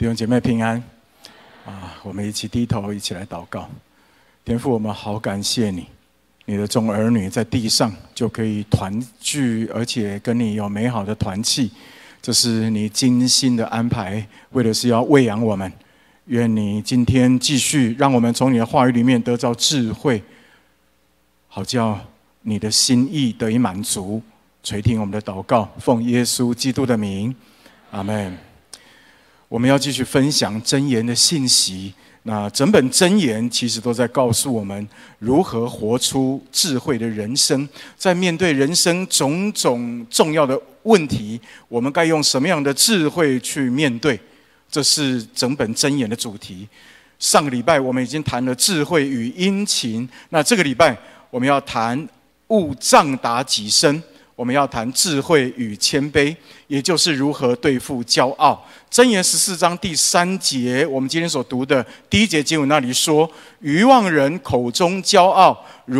弟兄姐妹平安啊！我们一起低头，一起来祷告。天父，我们好感谢你，你的众儿女在地上就可以团聚，而且跟你有美好的团契，这是你精心的安排，为的是要喂养我们。愿你今天继续让我们从你的话语里面得到智慧，好叫你的心意得以满足。垂听我们的祷告，奉耶稣基督的名，阿门。我们要继续分享箴言的信息。那整本箴言其实都在告诉我们如何活出智慧的人生。在面对人生种种重要的问题，我们该用什么样的智慧去面对？这是整本箴言的主题。上个礼拜我们已经谈了智慧与殷勤，那这个礼拜我们要谈勿仗打己身。我们要谈智慧与谦卑，也就是如何对付骄傲。箴言十四章第三节，我们今天所读的第一节经文那里说：愚妄人口中骄傲，如